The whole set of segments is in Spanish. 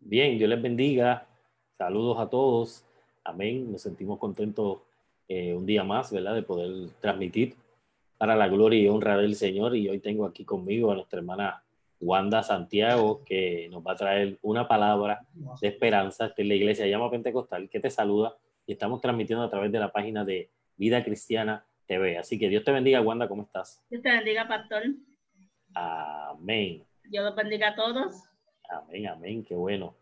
Bien, Dios les bendiga. Saludos a todos. Amén. Nos sentimos contentos eh, un día más, ¿verdad? De poder transmitir para la gloria y honra del Señor. Y hoy tengo aquí conmigo a nuestra hermana Wanda Santiago, que nos va a traer una palabra de esperanza. que es la iglesia llama Pentecostal, que te saluda. Y estamos transmitiendo a través de la página de Vida Cristiana TV. Así que Dios te bendiga, Wanda. ¿Cómo estás? Dios te bendiga, pastor. Amén. Dios los bendiga a todos. Amén, amén. Qué bueno.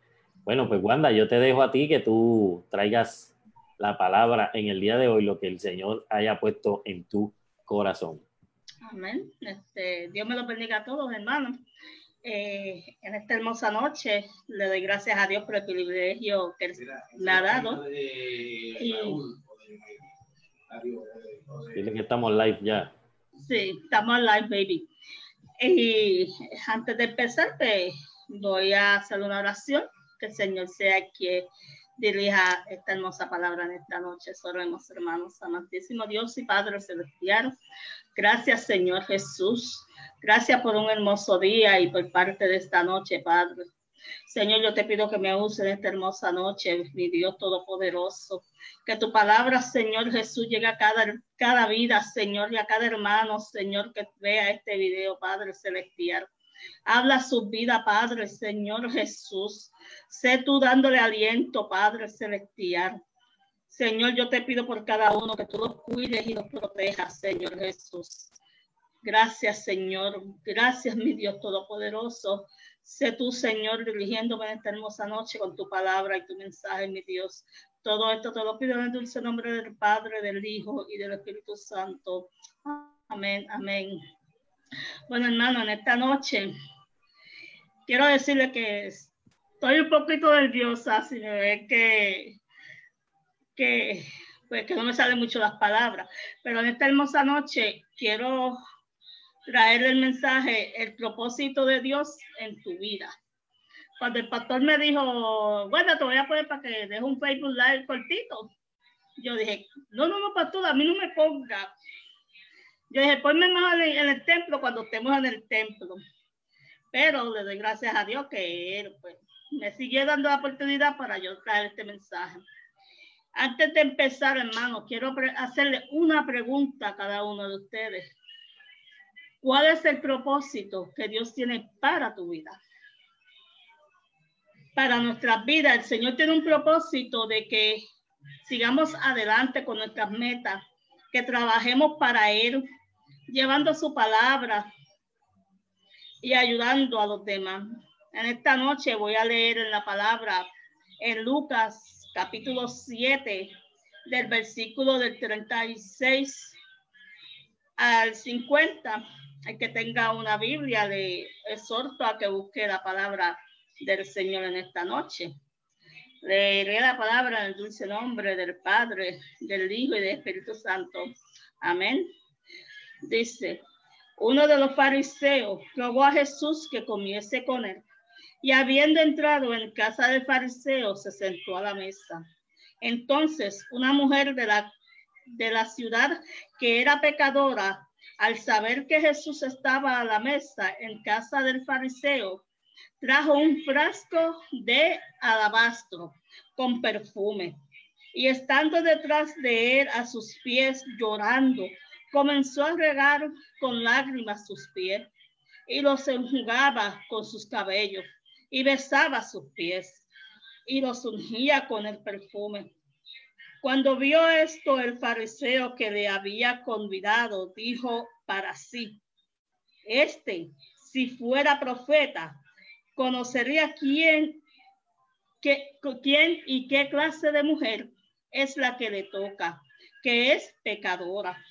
Bueno, pues Wanda, yo te dejo a ti que tú traigas la palabra en el día de hoy, lo que el Señor haya puesto en tu corazón. Amén. Este, Dios me lo bendiga a todos, hermanos. Eh, en esta hermosa noche le doy gracias a Dios por el privilegio que me ha dado. Y, Dile que estamos live ya. Sí, estamos live, baby. Y antes de empezar, pues, voy a hacer una oración que el Señor sea quien dirija esta hermosa palabra en esta noche. Oremos, hermanos, amantísimo Dios y Padre Celestial. Gracias, Señor Jesús. Gracias por un hermoso día y por parte de esta noche, Padre. Señor, yo te pido que me use en esta hermosa noche, mi Dios Todopoderoso. Que tu palabra, Señor Jesús, llegue a cada, cada vida, Señor, y a cada hermano, Señor, que vea este video, Padre Celestial. Habla su vida, Padre, Señor Jesús. Sé tú dándole aliento, Padre Celestial. Señor, yo te pido por cada uno que tú los cuides y los protejas, Señor Jesús. Gracias, Señor. Gracias, mi Dios Todopoderoso. Sé tú, Señor, dirigiéndome en esta hermosa noche con tu palabra y tu mensaje, mi Dios. Todo esto te lo pido en el dulce nombre del Padre, del Hijo y del Espíritu Santo. Amén, amén. Bueno, hermano, en esta noche quiero decirle que estoy un poquito nerviosa si me ve que, que, pues, que no me salen mucho las palabras, pero en esta hermosa noche quiero traer el mensaje, el propósito de Dios en tu vida. Cuando el pastor me dijo, bueno, te voy a poner para que deje un Facebook Live cortito, yo dije, no, no, no, pastor, a mí no me ponga. Yo dije, ponme más en el templo cuando estemos en el templo. Pero le doy gracias a Dios que él pues, me sigue dando la oportunidad para yo traer este mensaje. Antes de empezar, hermano, quiero hacerle una pregunta a cada uno de ustedes. ¿Cuál es el propósito que Dios tiene para tu vida? Para nuestras vidas, el Señor tiene un propósito de que sigamos adelante con nuestras metas, que trabajemos para Él, llevando su palabra y ayudando a los demás. En esta noche voy a leer en la palabra en Lucas capítulo 7 del versículo del 36 al 50. Hay que tenga una Biblia, le exhorto a que busque la palabra del Señor en esta noche. Leeré la palabra en el dulce nombre del Padre, del Hijo y del Espíritu Santo. Amén. Dice, uno de los fariseos rogó a Jesús que comiese con él. Y habiendo entrado en casa del fariseo, se sentó a la mesa. Entonces, una mujer de la, de la ciudad que era pecadora, al saber que Jesús estaba a la mesa en casa del fariseo, trajo un frasco de alabastro con perfume. Y estando detrás de él a sus pies llorando, comenzó a regar con lágrimas sus pies y los enjugaba con sus cabellos y besaba sus pies y los ungía con el perfume. Cuando vio esto, el fariseo que le había convidado dijo para sí, este, si fuera profeta, conocería quién, qué, quién y qué clase de mujer es la que le toca, que es pecadora.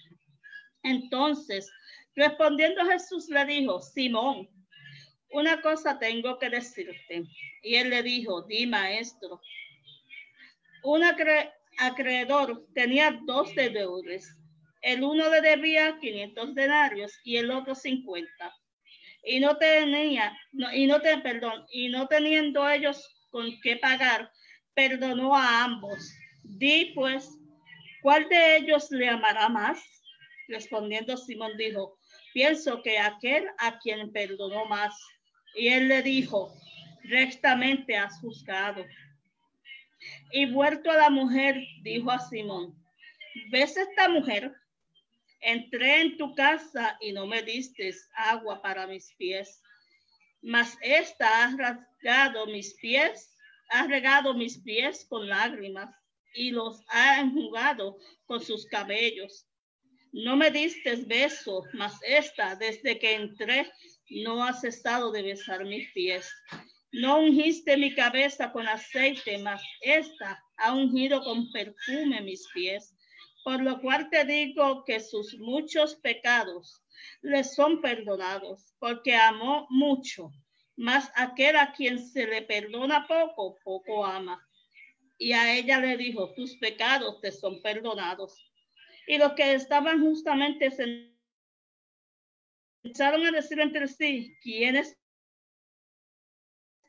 Entonces, respondiendo Jesús le dijo, Simón, una cosa tengo que decirte. Y él le dijo, di maestro. Un acreedor tenía dos deudores. El uno le debía 500 denarios y el otro 50. Y no tenía, y no te, perdón, y no teniendo ellos con qué pagar, perdonó a ambos. Di pues, ¿cuál de ellos le amará más? Respondiendo Simón dijo, pienso que aquel a quien perdonó más. Y él le dijo, rectamente has juzgado. Y vuelto a la mujer, dijo a Simón, ¿ves esta mujer? Entré en tu casa y no me diste agua para mis pies, mas esta ha rasgado mis pies, ha regado mis pies con lágrimas y los ha enjugado con sus cabellos. No me diste beso, mas esta, desde que entré, no ha cesado de besar mis pies. No ungiste mi cabeza con aceite, mas esta ha ungido con perfume mis pies. Por lo cual te digo que sus muchos pecados le son perdonados, porque amó mucho. Mas aquel a quien se le perdona poco, poco ama. Y a ella le dijo, tus pecados te son perdonados. Y los que estaban justamente Empezaron a decir entre sí, ¿quién es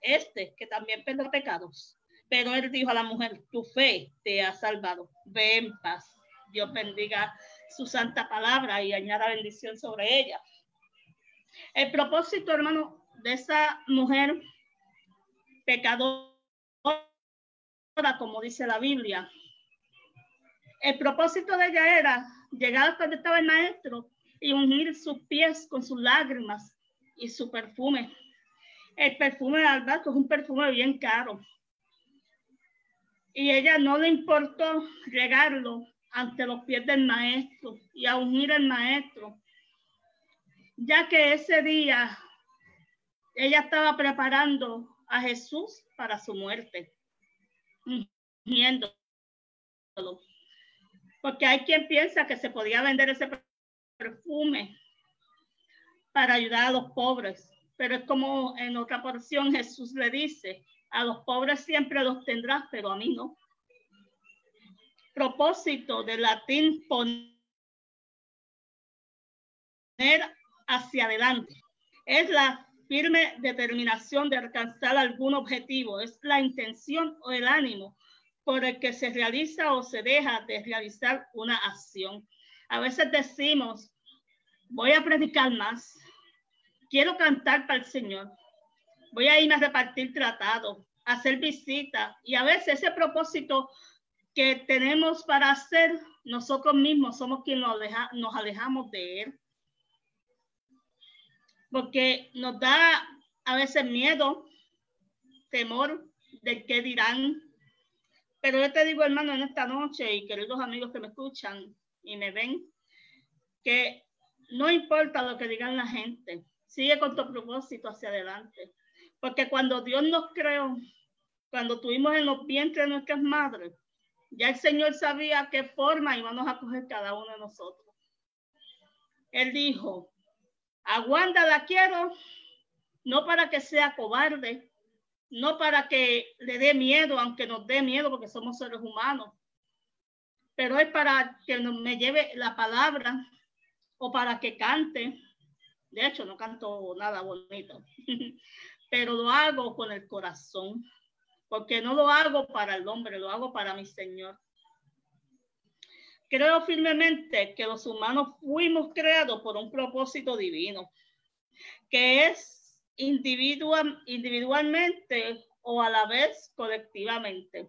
este que también perdona pecados? Pero él dijo a la mujer, tu fe te ha salvado, ve en paz. Dios bendiga su santa palabra y añada bendición sobre ella. El propósito, hermano, de esa mujer pecadora, como dice la Biblia, el propósito de ella era llegar hasta donde estaba el maestro y ungir sus pies con sus lágrimas y su perfume. El perfume de albahaca es un perfume bien caro. Y ella no le importó regarlo ante los pies del maestro y a ungir al maestro, ya que ese día ella estaba preparando a Jesús para su muerte, ungiéndolo. Porque hay quien piensa que se podía vender ese perfume para ayudar a los pobres. Pero es como en otra porción Jesús le dice, a los pobres siempre los tendrás, pero a mí no. Propósito del latín poner hacia adelante. Es la firme determinación de alcanzar algún objetivo, es la intención o el ánimo por el que se realiza o se deja de realizar una acción. A veces decimos, voy a predicar más, quiero cantar para el Señor, voy a irme a repartir tratados, hacer visitas y a veces ese propósito que tenemos para hacer, nosotros mismos somos quienes nos, alejamos de Él. Porque nos da a veces miedo, temor de qué dirán. Pero yo te digo, hermano, en esta noche y queridos amigos que me escuchan, y me ven, que no importa lo que digan la gente, sigue con tu propósito hacia adelante. Porque cuando Dios nos creó, cuando tuvimos en los vientres de nuestras madres, ya el Señor sabía qué forma íbamos a coger cada uno de nosotros. Él dijo, aguanta la quiero, no para que sea cobarde, no para que le dé miedo, aunque nos dé miedo porque somos seres humanos, pero es para que me lleve la palabra o para que cante. De hecho, no canto nada bonito, pero lo hago con el corazón, porque no lo hago para el hombre, lo hago para mi Señor. Creo firmemente que los humanos fuimos creados por un propósito divino, que es individual, individualmente o a la vez colectivamente.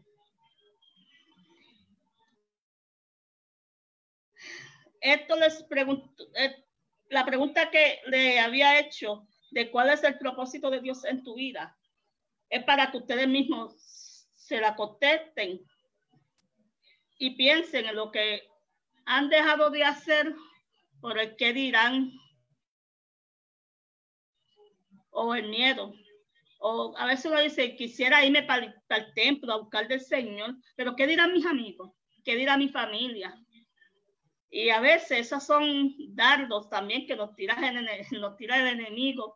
esto les pregunto, eh, la pregunta que le había hecho de cuál es el propósito de Dios en tu vida, es para que ustedes mismos se la contesten. y piensen en lo que han dejado de hacer por el que dirán o el miedo. O a veces uno dice, quisiera irme para, el templo a buscar del Señor, pero ¿qué dirán mis amigos? ¿Qué dirá mi familia? Y a veces esos son dardos también que nos tira, el, nos tira el enemigo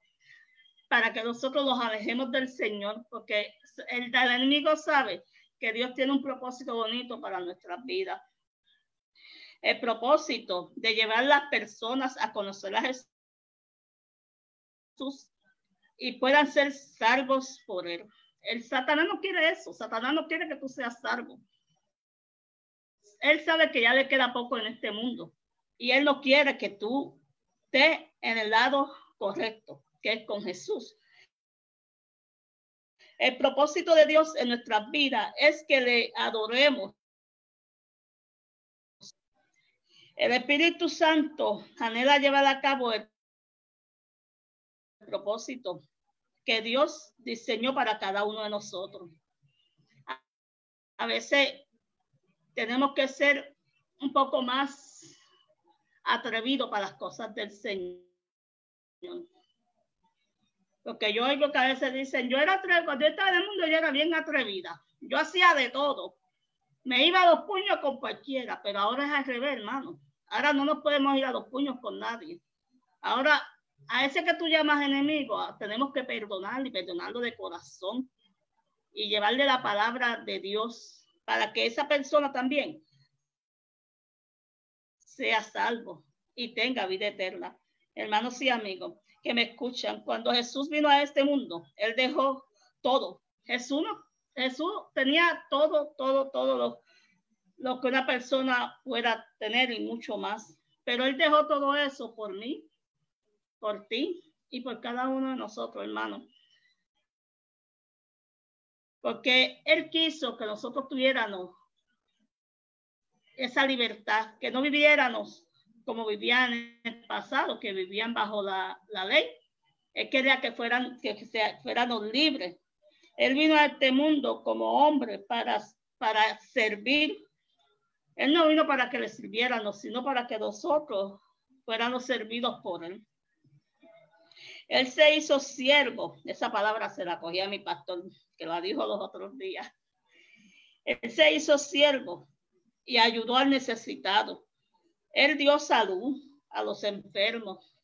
para que nosotros los alejemos del Señor, porque el, el enemigo sabe que Dios tiene un propósito bonito para nuestras vidas. El propósito de llevar las personas a conocer a Jesús y puedan ser salvos por él. El Satanás no quiere eso. Satanás no quiere que tú seas salvo. Él sabe que ya le queda poco en este mundo y él no quiere que tú estés en el lado correcto, que es con Jesús. El propósito de Dios en nuestras vidas es que le adoremos. El Espíritu Santo anhela llevar a cabo el propósito que Dios diseñó para cada uno de nosotros. A veces tenemos que ser un poco más atrevidos para las cosas del Señor. Porque yo oigo que a veces dicen, yo era atrevida, cuando yo estaba en el mundo yo era bien atrevida. Yo hacía de todo. Me iba a los puños con cualquiera, pero ahora es al revés, hermano. Ahora no nos podemos ir a los puños con nadie. Ahora a ese que tú llamas enemigo, ah, tenemos que perdonar y perdonarlo de corazón y llevarle la palabra de Dios para que esa persona también sea salvo y tenga vida eterna. Hermanos y amigos que me escuchan, cuando Jesús vino a este mundo, Él dejó todo. Jesús no, Jesús tenía todo, todo, todo lo, lo que una persona pueda tener y mucho más. Pero Él dejó todo eso por mí, por ti y por cada uno de nosotros, hermano. Porque Él quiso que nosotros tuviéramos esa libertad, que no viviéramos como vivían en el pasado, que vivían bajo la, ley. Él quería que fueran, que fuéramos libres. Él vino a este mundo como hombre para, para servir. Él no vino para que le sirviéramos, sino para que nosotros fuéramos servidos por él. Él se hizo siervo. Esa palabra se la cogía mi pastor, que la dijo los otros días. Él se hizo siervo y ayudó al necesitado. Él dio salud a los enfermos.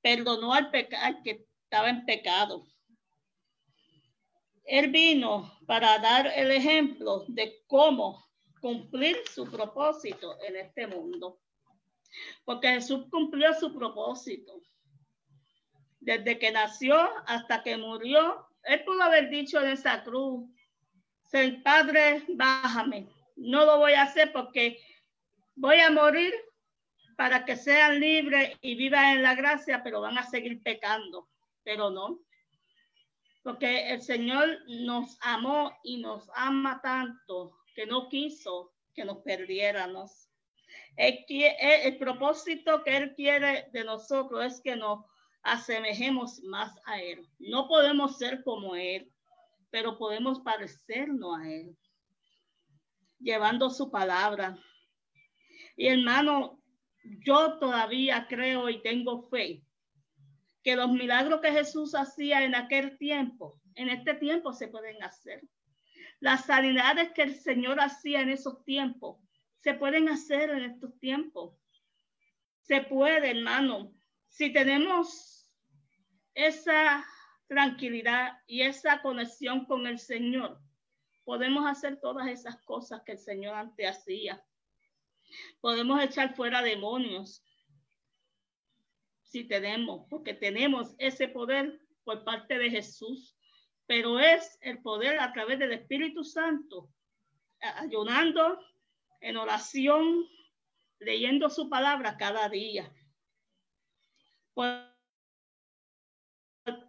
Perdonó al, al que estaba en pecado. Él vino para dar el ejemplo de cómo cumplir su propósito en este mundo. Porque Jesús cumplió su propósito desde que nació hasta que murió. Él pudo haber dicho en esa cruz, el Padre, bájame. No lo voy a hacer porque voy a morir para que sean libres y vivan en la gracia, pero van a seguir pecando. Pero no, porque el Señor nos amó y nos ama tanto que no quiso que nos perdiéramos. El, el, propósito que Él quiere de nosotros es que nos asemejemos más a Él. No podemos ser como Él, pero podemos parecernos a Él, llevando su palabra. Y hermano, yo todavía creo y tengo fe que los milagros que Jesús hacía en aquel tiempo, en este tiempo se pueden hacer. Las sanidades que el Señor hacía en esos tiempos, se pueden hacer en estos tiempos. Se puede, hermano. Si tenemos esa tranquilidad y esa conexión con el Señor, podemos hacer todas esas cosas que el Señor antes hacía. Podemos echar fuera demonios si tenemos, porque tenemos ese poder por parte de Jesús, pero es el poder a través del Espíritu Santo, ayunando en oración, leyendo su palabra cada día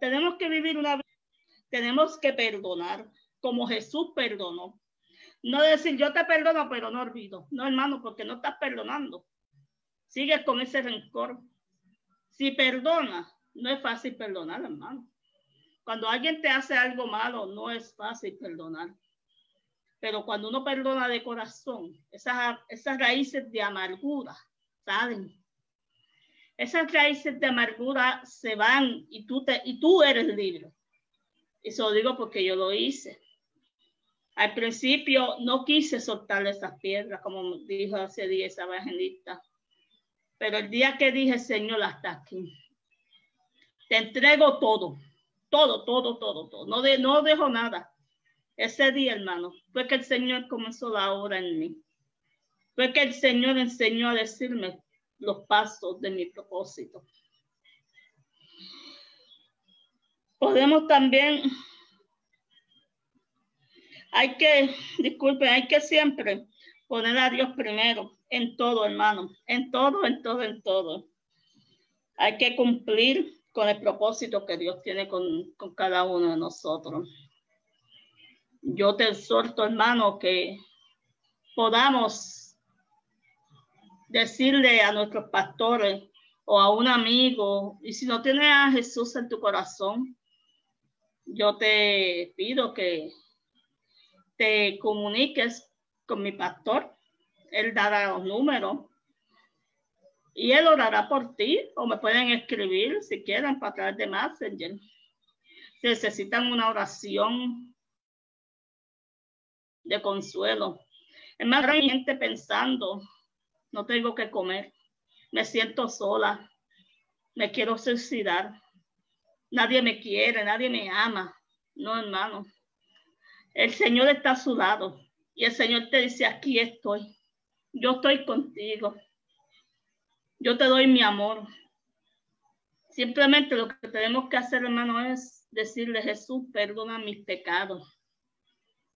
tenemos que vivir una vida, tenemos que perdonar como Jesús perdonó. No decir yo te perdono, pero no olvido. No, hermano, porque no estás perdonando. Sigues con ese rencor. Si perdona, no es fácil perdonar, hermano. Cuando alguien te hace algo malo, no es fácil perdonar. Pero cuando uno perdona de corazón, esas, esas raíces de amargura salen. Esas raíces de amargura se van y tú, eres libre. Eso lo digo porque yo lo hice. Al principio no quise soltar esas piedras, como dijo hace día esa evangelista. Pero el día que dije, Señor, hasta aquí, te entrego todo, todo, todo, todo, todo. No, no dejo nada. Ese día, hermano, fue que el Señor comenzó la obra en mí. Fue que el Señor enseñó a decirme los pasos de mi propósito. Podemos también hay que, disculpen, hay que siempre poner a Dios primero en todo, hermano, en todo, en todo, en todo. Hay que cumplir con el propósito que Dios tiene con, con cada uno de nosotros. Yo te exhorto, hermano, que podamos decirle a nuestros pastores o a un amigo, y si no tienes a Jesús en tu corazón, yo te pido que te comuniques con mi pastor. Él dará los números y él orará por ti o me pueden escribir si quieren para través de Messenger. Si necesitan una oración de consuelo. Es más, hay gente pensando, no tengo que comer, me siento sola, me quiero suicidar, nadie me quiere, nadie me ama. No, hermano, el Señor está a su lado y el Señor te dice, aquí estoy. Yo estoy contigo. Yo te doy mi amor. Simplemente lo que tenemos que hacer, hermano, es decirle, Jesús, perdona mis pecados.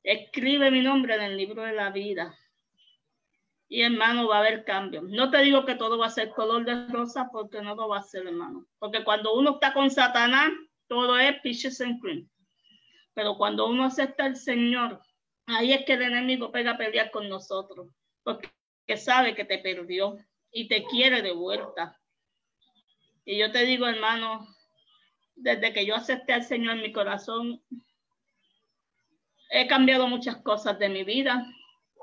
Escribe mi nombre en el libro de la vida. Y hermano, va a haber cambio. No te digo que todo va a ser color de rosa porque no lo va a ser, hermano. Porque cuando uno está con Satanás, todo es peaches and cream. Pero cuando uno acepta al Señor, ahí es que el enemigo pega a pelear con nosotros, porque sabe que te perdió y te quiere de vuelta. Y yo te digo, hermano, desde que yo acepté al Señor en mi corazón, he cambiado muchas cosas de mi vida.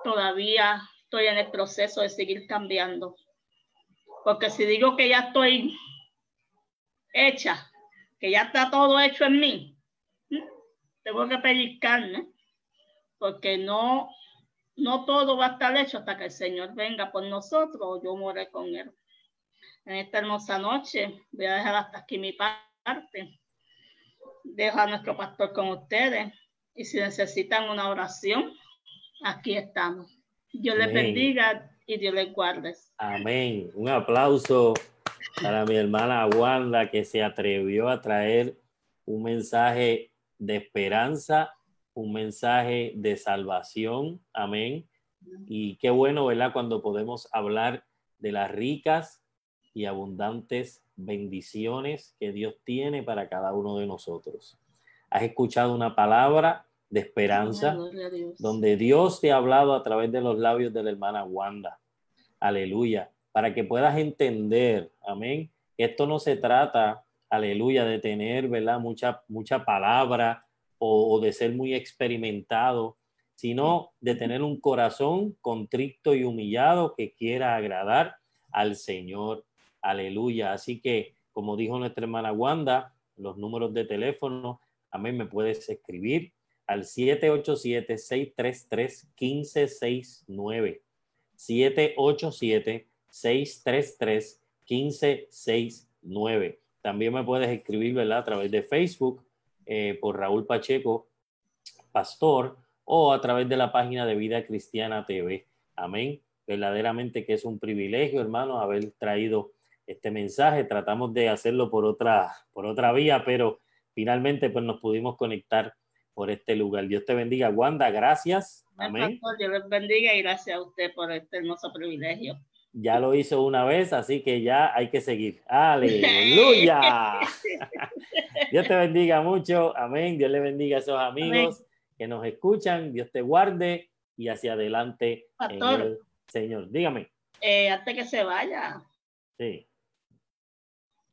Todavía estoy en el proceso de seguir cambiando. Porque si digo que ya estoy hecha, que ya está todo hecho en mí, tengo que pellizcarme, porque no, no todo va a estar hecho hasta que el Señor venga por nosotros o yo muere con Él. En esta hermosa noche voy a dejar hasta aquí mi parte. Dejo a nuestro pastor con ustedes y si necesitan una oración, aquí estamos. Dios les bendiga y Dios les guarde. Amén. Un aplauso para mi hermana Wanda que se atrevió a traer un mensaje de esperanza, un mensaje de salvación. Amén. Y qué bueno, ¿verdad? Cuando podemos hablar de las ricas y abundantes bendiciones que Dios tiene para cada uno de nosotros. Has escuchado una palabra de esperanza donde Dios te ha hablado a través de los labios de la hermana Wanda. Aleluya. Para que puedas entender, amén. Esto no se trata aleluya, de tener, ¿verdad? Mucha, mucha palabra o, de ser muy experimentado, sino de tener un corazón contrito y humillado que quiera agradar al Señor. Aleluya. Así que, como dijo nuestra hermana Wanda, los números de teléfono, a mí me puedes escribir al 787-633-1569. 787-633-1569. También me puedes escribir, ¿verdad? A través de Facebook eh, por Raúl Pacheco, pastor, o a través de la página de Vida Cristiana TV. Amén. Verdaderamente que es un privilegio, hermano, haber traído este mensaje. Tratamos de hacerlo por otra, por otra vía, pero finalmente pues nos pudimos conectar por este lugar. Dios te bendiga. Wanda, gracias. Amén. Dios les bendiga y gracias a usted por este hermoso privilegio ya lo hizo una vez, así que ya hay que seguir. Aleluya. Dios te bendiga mucho. Amén. Dios le bendiga a esos amigos que nos escuchan. Dios te guarde y hacia adelante el Señor. Dígame. Eh, antes que se vaya. Sí.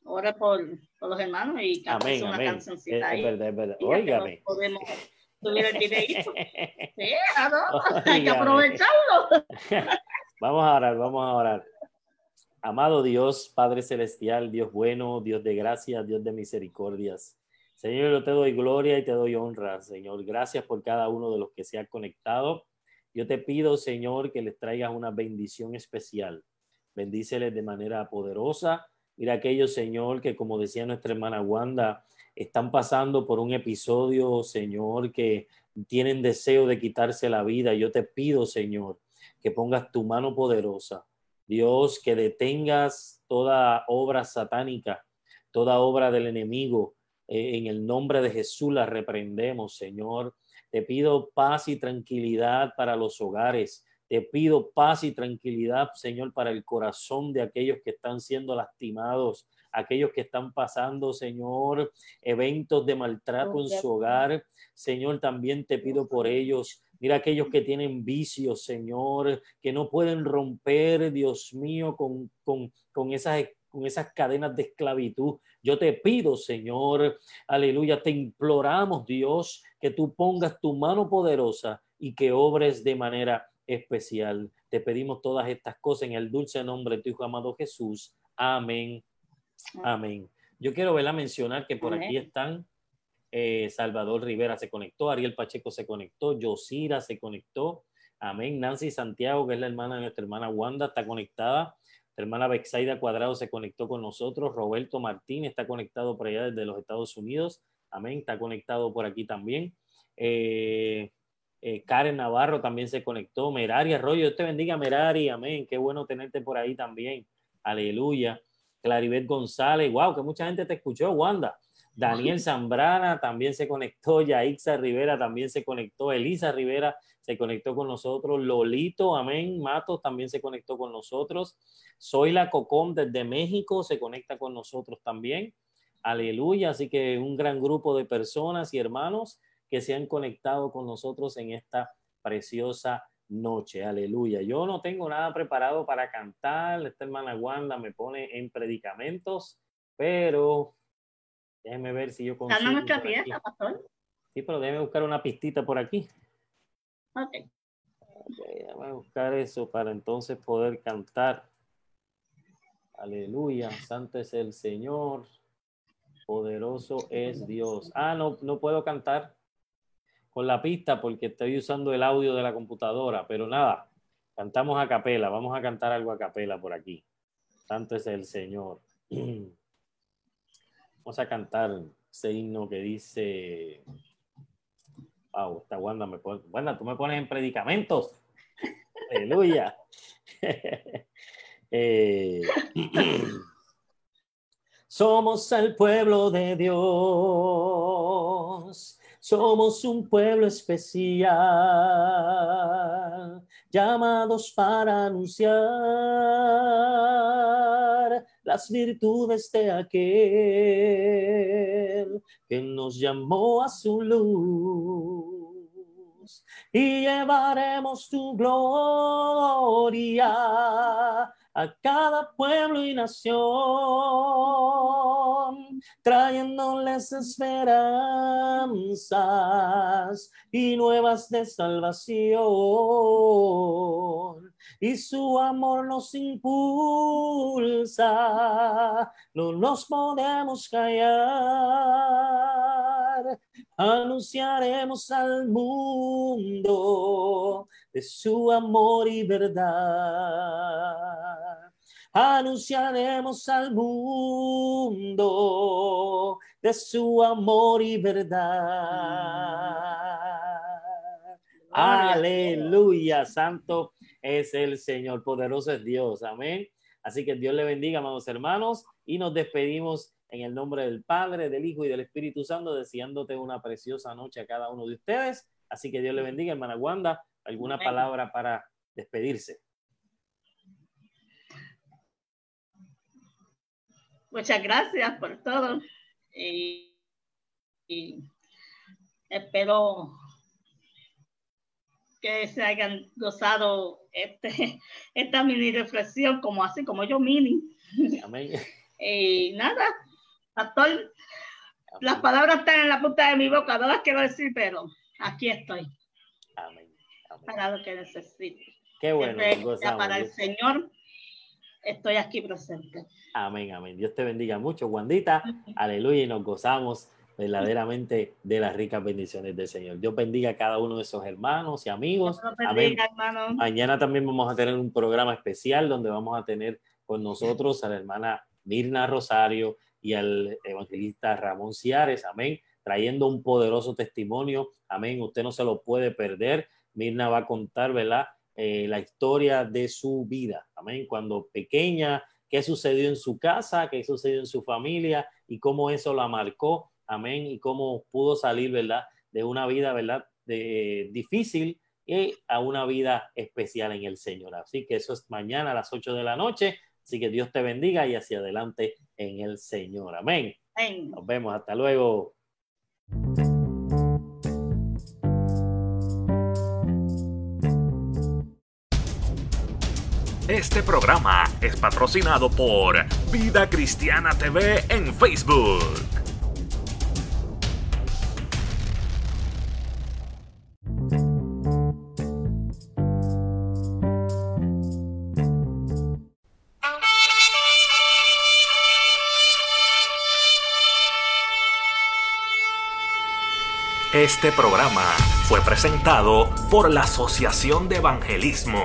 Ora por, por los hermanos y amén, una amén. Es, verdad, es verdad. Óigame. subir el videito. Sí, hay que aprovecharlo. vamos a orar, vamos a orar. Amado Dios, Padre Celestial, Dios bueno, Dios de gracia, Dios de misericordias. Señor, yo te doy gloria y te doy honra, Señor. Gracias por cada uno de los que se ha conectado. Yo te pido, Señor, que les traigas una bendición especial. Bendíceles de manera poderosa. Mira aquellos, Señor, que como decía nuestra hermana Wanda, están pasando por un episodio, Señor, que tienen deseo de quitarse la vida. Yo te pido, Señor, que pongas tu mano poderosa. Dios, que detengas toda obra satánica, toda obra del enemigo, eh, en el nombre de Jesús la reprendemos, Señor. Te pido paz y tranquilidad para los hogares. Te pido paz y tranquilidad, Señor, para el corazón de aquellos que están siendo lastimados, aquellos que están pasando, Señor, eventos de maltrato en su hogar. Señor, también te pido por ellos. Mira aquellos que tienen vicios, Señor, que no pueden romper, Dios mío, con, con, con esas con esas cadenas de esclavitud. Yo te pido, Señor, aleluya, te imploramos, Dios, que tú pongas tu mano poderosa y que obres de manera especial. Te pedimos todas estas cosas en el dulce nombre de tu Hijo amado Jesús. Amén. Amén. Yo quiero verla mencionar que por aquí están eh, Salvador Rivera se conectó, Ariel Pacheco se conectó, Yosira se conectó. Amén. Nancy Santiago, que es la hermana de nuestra hermana Wanda, está conectada hermana Bexaida Cuadrado se conectó con nosotros. Roberto Martín está conectado por allá desde los Estados Unidos. Amén. Está conectado por aquí también. Eh, eh, Karen Navarro también se conectó. Merari Arroyo, Dios te bendiga, Merari. Amén. Qué bueno tenerte por ahí también. Aleluya. Claribet González. Wow, que mucha gente te escuchó, Wanda. Daniel Zambrana también se conectó. Yaixa Rivera también se conectó. Elisa Rivera se conectó con nosotros. Lolito, amén. Matos también se conectó con nosotros. Soy la Cocom desde México se conecta con nosotros también. Aleluya. Así que un gran grupo de personas y hermanos que se han conectado con nosotros en esta preciosa noche. Aleluya. Yo no tengo nada preparado para cantar. Esta hermana Wanda me pone en predicamentos, pero déjeme ver si yo consigo. nuestra pastor. Sí, pero déjeme buscar una pistita por aquí. Ok. Déjame buscar eso para entonces poder cantar. Aleluya, santo es el Señor, poderoso es Dios. Ah, no, no puedo cantar con la pista porque estoy usando el audio de la computadora, pero nada, cantamos a capela, vamos a cantar algo a capela por aquí. Santo es el Señor. Vamos a cantar ese himno que dice Wow, esta Wanda me pone, Wanda, tú me pones en predicamentos. Aleluya. Eh, somos el pueblo de Dios. Somos un pueblo especial, llamados para anunciar las virtudes de aquel que nos llamó a su luz. Y llevaremos tu gloria a cada pueblo y nación, trayéndoles esperanzas y nuevas de salvación y su amor nos impulsa, no nos podemos callar. Anunciaremos al mundo de su amor y verdad. Anunciaremos al mundo de su amor y verdad. Aleluya, santo es el Señor, poderoso es Dios, amén. Así que Dios le bendiga, amados hermanos, y nos despedimos en el nombre del Padre, del Hijo y del Espíritu Santo, deseándote una preciosa noche a cada uno de ustedes. Así que Dios le bendiga, hermana Wanda. ¿Alguna palabra para despedirse? Muchas gracias por todo. y espero que se hayan gozado este, esta mini reflexión, como así, como yo mini. Amén. y nada, pastor, las palabras están en la punta de mi boca, no las quiero decir, pero aquí estoy. Amén. Para lo que necesite. Qué bueno. para el Señor, estoy aquí presente. Amén, amén. Dios te bendiga mucho, Wandita. Aleluya. Y nos gozamos verdaderamente de las ricas bendiciones del Señor. Dios bendiga a cada uno de esos hermanos y amigos. Bendiga, Mañana también vamos a tener un programa especial donde vamos a tener con nosotros a la hermana Mirna Rosario y al evangelista Ramón Ciares. Amén. Trayendo un poderoso testimonio. Amén. Usted no se lo puede perder. Mirna va a contar, ¿verdad? Eh, la historia de su vida. Amén. Cuando pequeña, qué sucedió en su casa, qué sucedió en su familia y cómo eso la marcó amén, y cómo pudo salir, ¿verdad? De una vida, ¿verdad? De, difícil y a una vida especial en el Señor. Así que eso es mañana a las 8 de la noche. Así que Dios te bendiga y hacia adelante en el Señor. Amén. amén. Nos vemos. Hasta luego. Este programa es patrocinado por Vida Cristiana TV en Facebook. Este programa fue presentado por la Asociación de Evangelismo.